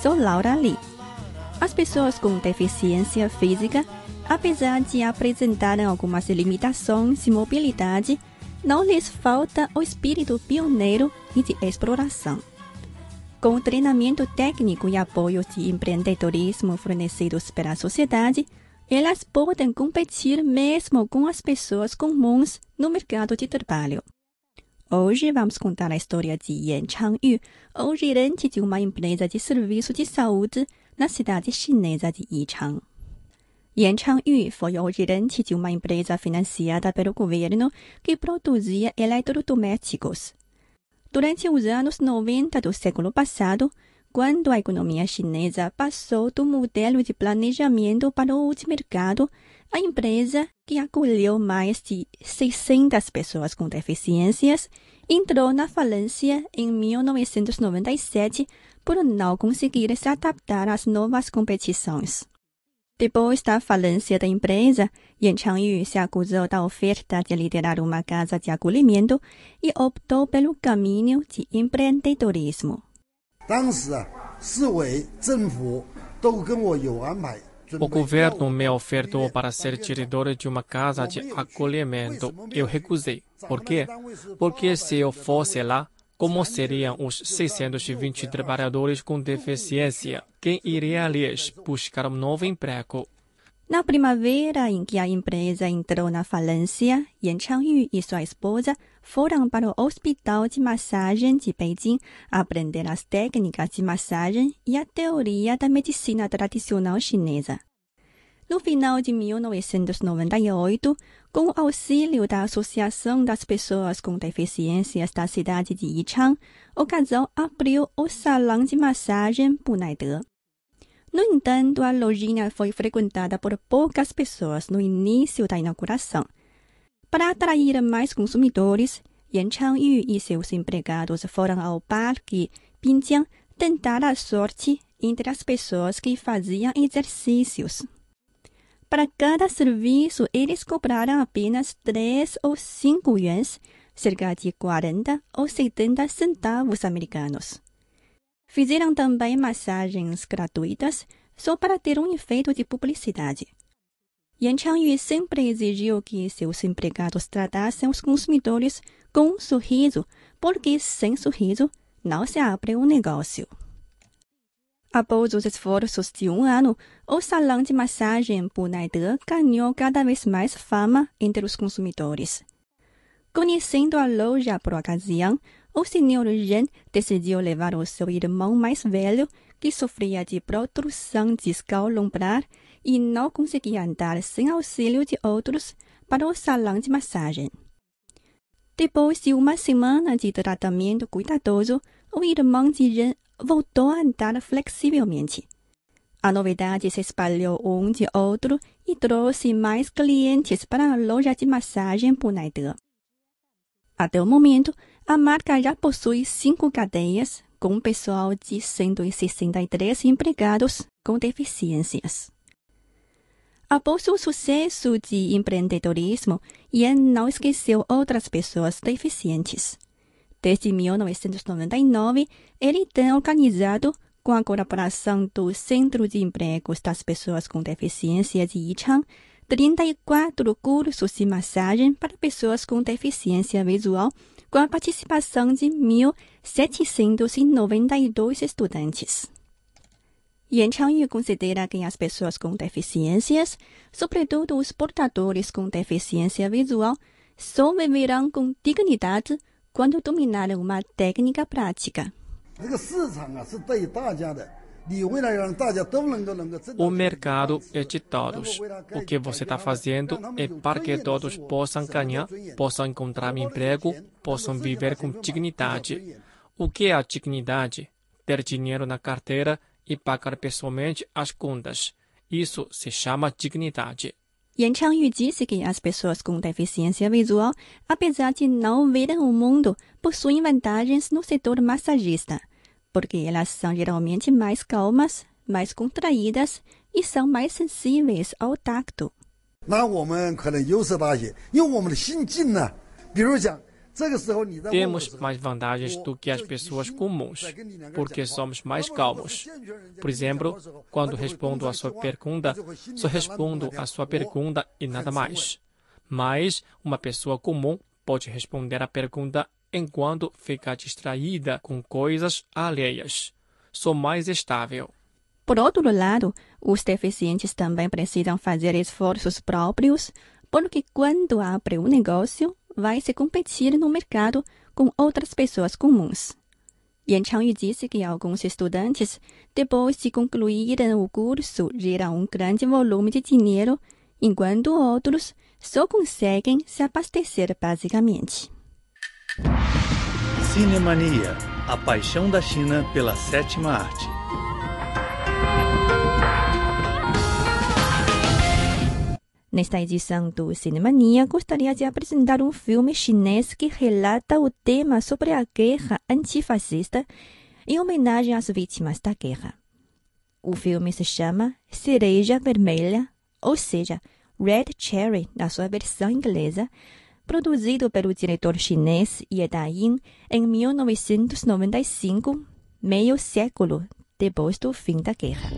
Sou Laura Lee. As pessoas com deficiência física, apesar de apresentarem algumas limitações de mobilidade, não lhes falta o espírito pioneiro e de exploração. Com o treinamento técnico e apoio de empreendedorismo fornecidos pela sociedade, elas podem competir mesmo com as pessoas comuns no mercado de trabalho. Hoje vamos contar a história de Yan Changyu, o gerente de uma empresa de serviço de saúde na cidade chinesa de Yichang. Yan Changyu foi o gerente de uma empresa financiada pelo governo que produzia eletrodomésticos. Durante os anos 90 do século passado, quando a economia chinesa passou do modelo de planejamento para o de mercado, a empresa, que acolheu mais de 600 pessoas com deficiências, entrou na falência em 1997 por não conseguir se adaptar às novas competições. Depois da falência da empresa, Yan Changyu se acusou da oferta de liderar uma casa de acolhimento e optou pelo caminho de empreendedorismo. 当时啊，市委、政府都跟我有安排。 O governo me ofertou para ser diretor de uma casa de acolhimento. Eu recusei. Por quê? Porque se eu fosse lá, como seriam os 620 trabalhadores com deficiência? Quem iria lhes buscar um novo emprego? Na primavera em que a empresa entrou na falência, Yan Changyu e sua esposa foram para o Hospital de Massagem de Beijing aprender as técnicas de massagem e a teoria da medicina tradicional chinesa. No final de 1998, com o auxílio da Associação das Pessoas com Deficiências da cidade de Yichang, o casal abriu o salão de massagem Bunaider. No entanto, a lojinha foi frequentada por poucas pessoas no início da inauguração. Para atrair mais consumidores, Yan Changyu e seus empregados foram ao parque Binjiang tentar a sorte entre as pessoas que faziam exercícios. Para cada serviço, eles cobraram apenas 3 ou 5 yuans, cerca de 40 ou 70 centavos americanos. Fizeram também massagens gratuitas só para ter um efeito de publicidade. Yan Changyu sempre exigiu que seus empregados tratassem os consumidores com um sorriso, porque sem sorriso não se abre um negócio. Após os esforços de um ano, o salão de massagem Bunaider ganhou cada vez mais fama entre os consumidores. Conhecendo a loja por ocasião, o senhor Ren decidiu levar o seu irmão mais velho, que sofria de protrusão discal lombar e não conseguia andar sem auxílio de outros, para o salão de massagem. Depois de uma semana de tratamento cuidadoso, o irmão de Ren voltou a andar flexivelmente. A novidade se espalhou um de outro e trouxe mais clientes para a loja de massagem Bunaider. Até o momento, a marca já possui cinco cadeias, com um pessoal de 163 empregados com deficiências. Após o sucesso de empreendedorismo, Yan não esqueceu outras pessoas deficientes. Desde 1999, ele tem organizado, com a colaboração do Centro de Empregos das Pessoas com Deficiência de Yichang, 34 cursos de massagem para pessoas com deficiência visual, com a participação de 1.792 estudantes. Yan Changyu considera que as pessoas com deficiências, sobretudo os portadores com deficiência visual, só viverão com dignidade quando dominarem uma técnica prática. 这个市场啊是对大家的， O mercado é de todos. O que você está fazendo é para que todos possam ganhar, possam encontrar emprego, possam viver com dignidade. O que é a dignidade? Ter dinheiro na carteira e pagar pessoalmente as contas. Isso se chama dignidade. Yan Changyu disse que as pessoas com deficiência visual, apesar de não verem o mundo, possuem vantagens no setor massagista porque elas são geralmente mais calmas, mais contraídas e são mais sensíveis ao tacto. 那我们可能优势大些，因为我们的心境呢，比如讲。这个时候你在问我的 Temos 时候 mais vantagens do que as pessoas comuns, porque somos mais calmos. Por exemplo, quando respondo à sua pergunta, só respondo à sua pergunta e nada mais. Mas uma pessoa comum pode responder a pergunta enquanto fica distraída com coisas alheias. Sou mais estável. Por outro lado, os deficientes também precisam fazer esforços próprios, porque quando abre um negócio, vai se competir no mercado com outras pessoas comuns. Yan Changyu disse que alguns estudantes, depois de concluírem o curso, geram um grande volume de dinheiro, enquanto outros só conseguem se abastecer basicamente. Cinemania, a paixão da China pela sétima arte. Nesta edição do Cinemania, gostaria de apresentar um filme chinês que relata o tema sobre a guerra antifascista em homenagem às vítimas da guerra. O filme se chama Cereja Vermelha, ou seja, Red Cherry na sua versão inglesa, produzido pelo diretor chinês Ye Da-yin em 1995, meio século depois do fim da guerra.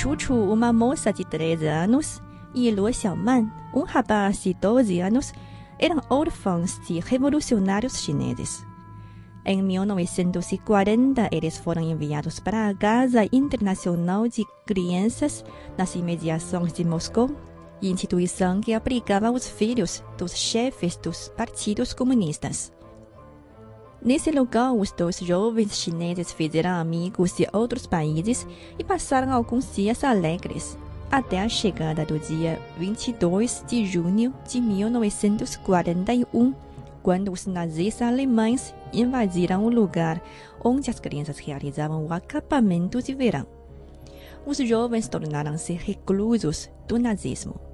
Chuchu, uma moça de 13 anos, e Luo Xiaoman, um rapaz de 12 anos, eram órfãos de revolucionários chineses. Em 1940, eles foram enviados para a Casa Internacional de Crianças nas imediações de Moscou, instituição que abrigava os filhos dos chefes dos partidos comunistas. Nesse lugar, os dois jovens chineses fizeram amigos de outros países e passaram alguns dias alegres, até a chegada do dia 22 de junho de 1941, quando os nazis alemães invadiram o lugar onde as crianças realizavam o acampamento de verão. Os jovens tornaram-se reclusos do nazismo.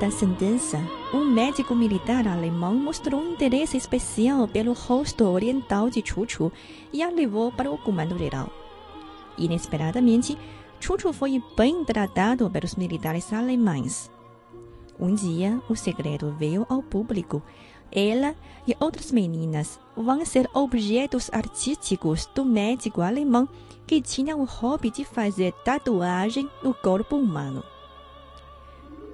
Da sentença, um médico militar alemão mostrou um interesse especial pelo rosto oriental de Chuchu e a levou para o comando geral. Inesperadamente, Chuchu foi bem tratado pelos militares alemães. Um dia, o segredo veio ao público. Ela e outras meninas vão ser objetos artísticos do médico alemão que tinha o hobby de fazer tatuagem no corpo humano.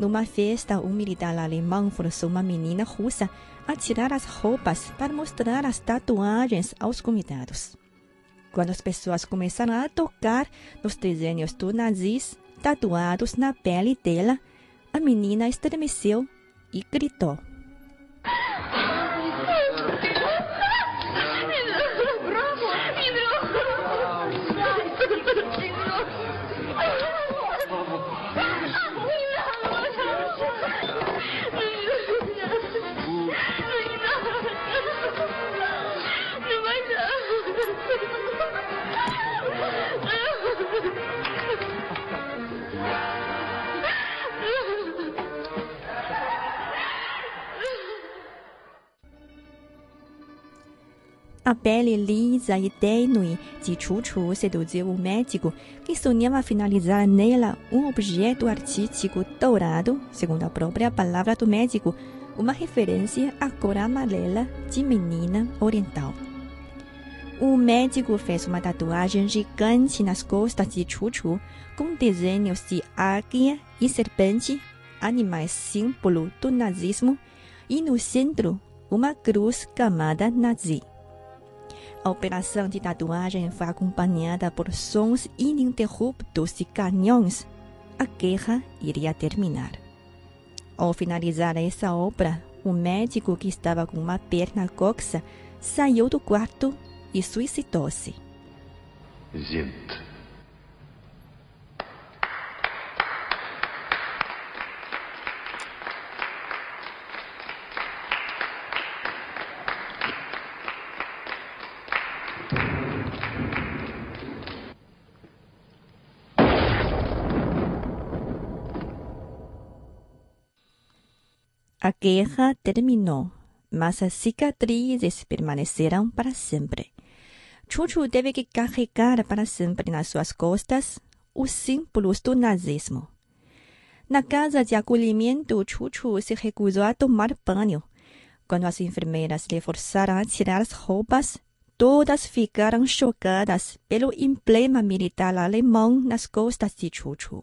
Numa festa, um militar alemão forçou uma menina russa a tirar as roupas para mostrar as tatuagens aos convidados. Quando as pessoas começaram a tocar nos desenhos do nazis tatuados na pele dela, a menina estremeceu e gritou. A pele lisa e tênue de Chuchu seduziu o médico, que sonhava finalizar nela um objeto artístico dourado, segundo a própria palavra do médico, uma referência à cor amarela de menina oriental. O médico fez uma tatuagem gigante nas costas de Chuchu, com desenhos de águia e serpente, animais símbolo do nazismo, e no centro, uma cruz camada nazi. A operação de tatuagem foi acompanhada por sons ininterruptos de canhões. A guerra iria terminar. Ao finalizar essa obra, o médico que estava com uma perna coxa saiu do quarto e suicidou-se. Sind. A guerra terminou, mas as cicatrizes permaneceram para sempre. Chuchu teve que carregar para sempre nas suas costas os símbolos do nazismo. Na casa de acolhimento, Chuchu se recusou a tomar banho. Quando as enfermeiras lhe forçaram a tirar as roupas, todas ficaram chocadas pelo emblema militar alemão nas costas de Chuchu.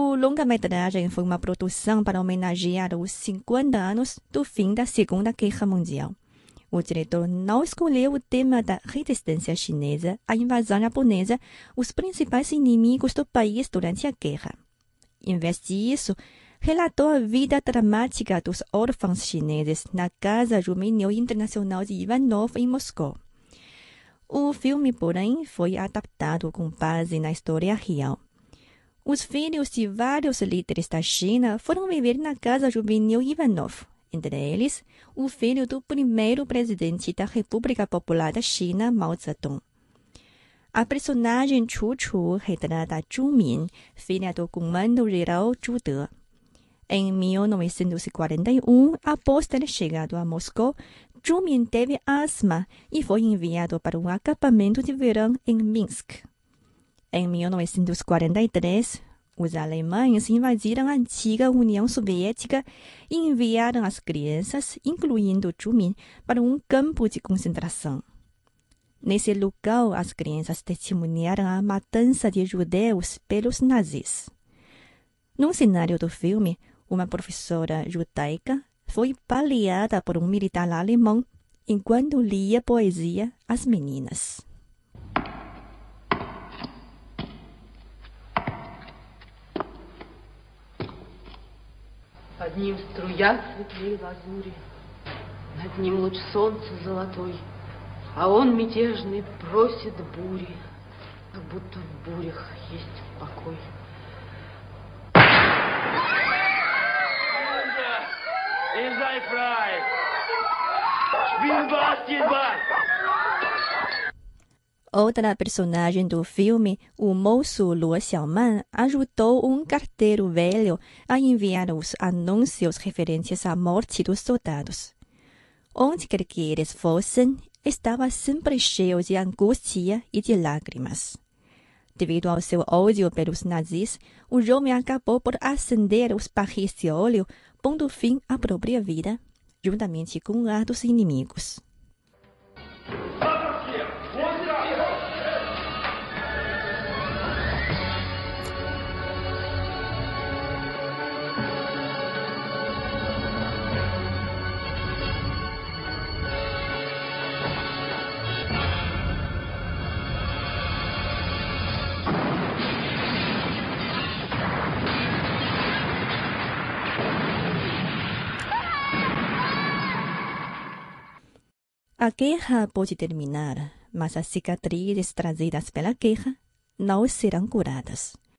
O longa-metragem foi uma produção para homenagear os 50 anos do fim da Segunda Guerra Mundial. O diretor não escolheu o tema da resistência chinesa à invasão japonesa, os principais inimigos do país durante a guerra. Em vez disso, relatou a vida dramática dos órfãos chineses na Casa Juvenil Internacional de Ivanov, em Moscou. O filme, porém, foi adaptado com base na história real. Os filhos de vários líderes da China foram viver na Casa Juvenil Ivanov, entre eles o filho do primeiro presidente da República Popular da China, Mao Zedong. A personagem Chu Chu retrata Zhu Min, filha do comando-geral Zhu De. Em 1941, após ter chegado a Moscou, Zhu Min teve asma e foi enviado para um acampamento de verão em Minsk. Em 1943, os alemães invadiram a antiga União Soviética e enviaram as crianças, incluindo Zhu Min, para um campo de concentração. Nesse lugar, as crianças testemunharam a matança de judeus pelos nazis. Num cenário do filme, uma professora judaica foi baleada por um militar alemão enquanto lia poesia às meninas. Под ним струя светлей лазури, Над ним луч солнца золотой, А он мятежный просит бури, Как будто в бурях есть покой. Ihr seid frei! Spiel Basketball! Outra personagem do filme, o moço Luo Xiaoman, ajudou um carteiro velho a enviar os anúncios referentes à morte dos soldados. Onde quer que eles fossem, estava sempre cheio de angústia e de lágrimas. Devido ao seu ódio pelos nazis, o jovem acabou por acender os barris de óleo, pondo fim à própria vida, juntamente com a dos inimigos. A guerra pode terminar, mas as cicatrizes trazidas pela guerra não serão curadas.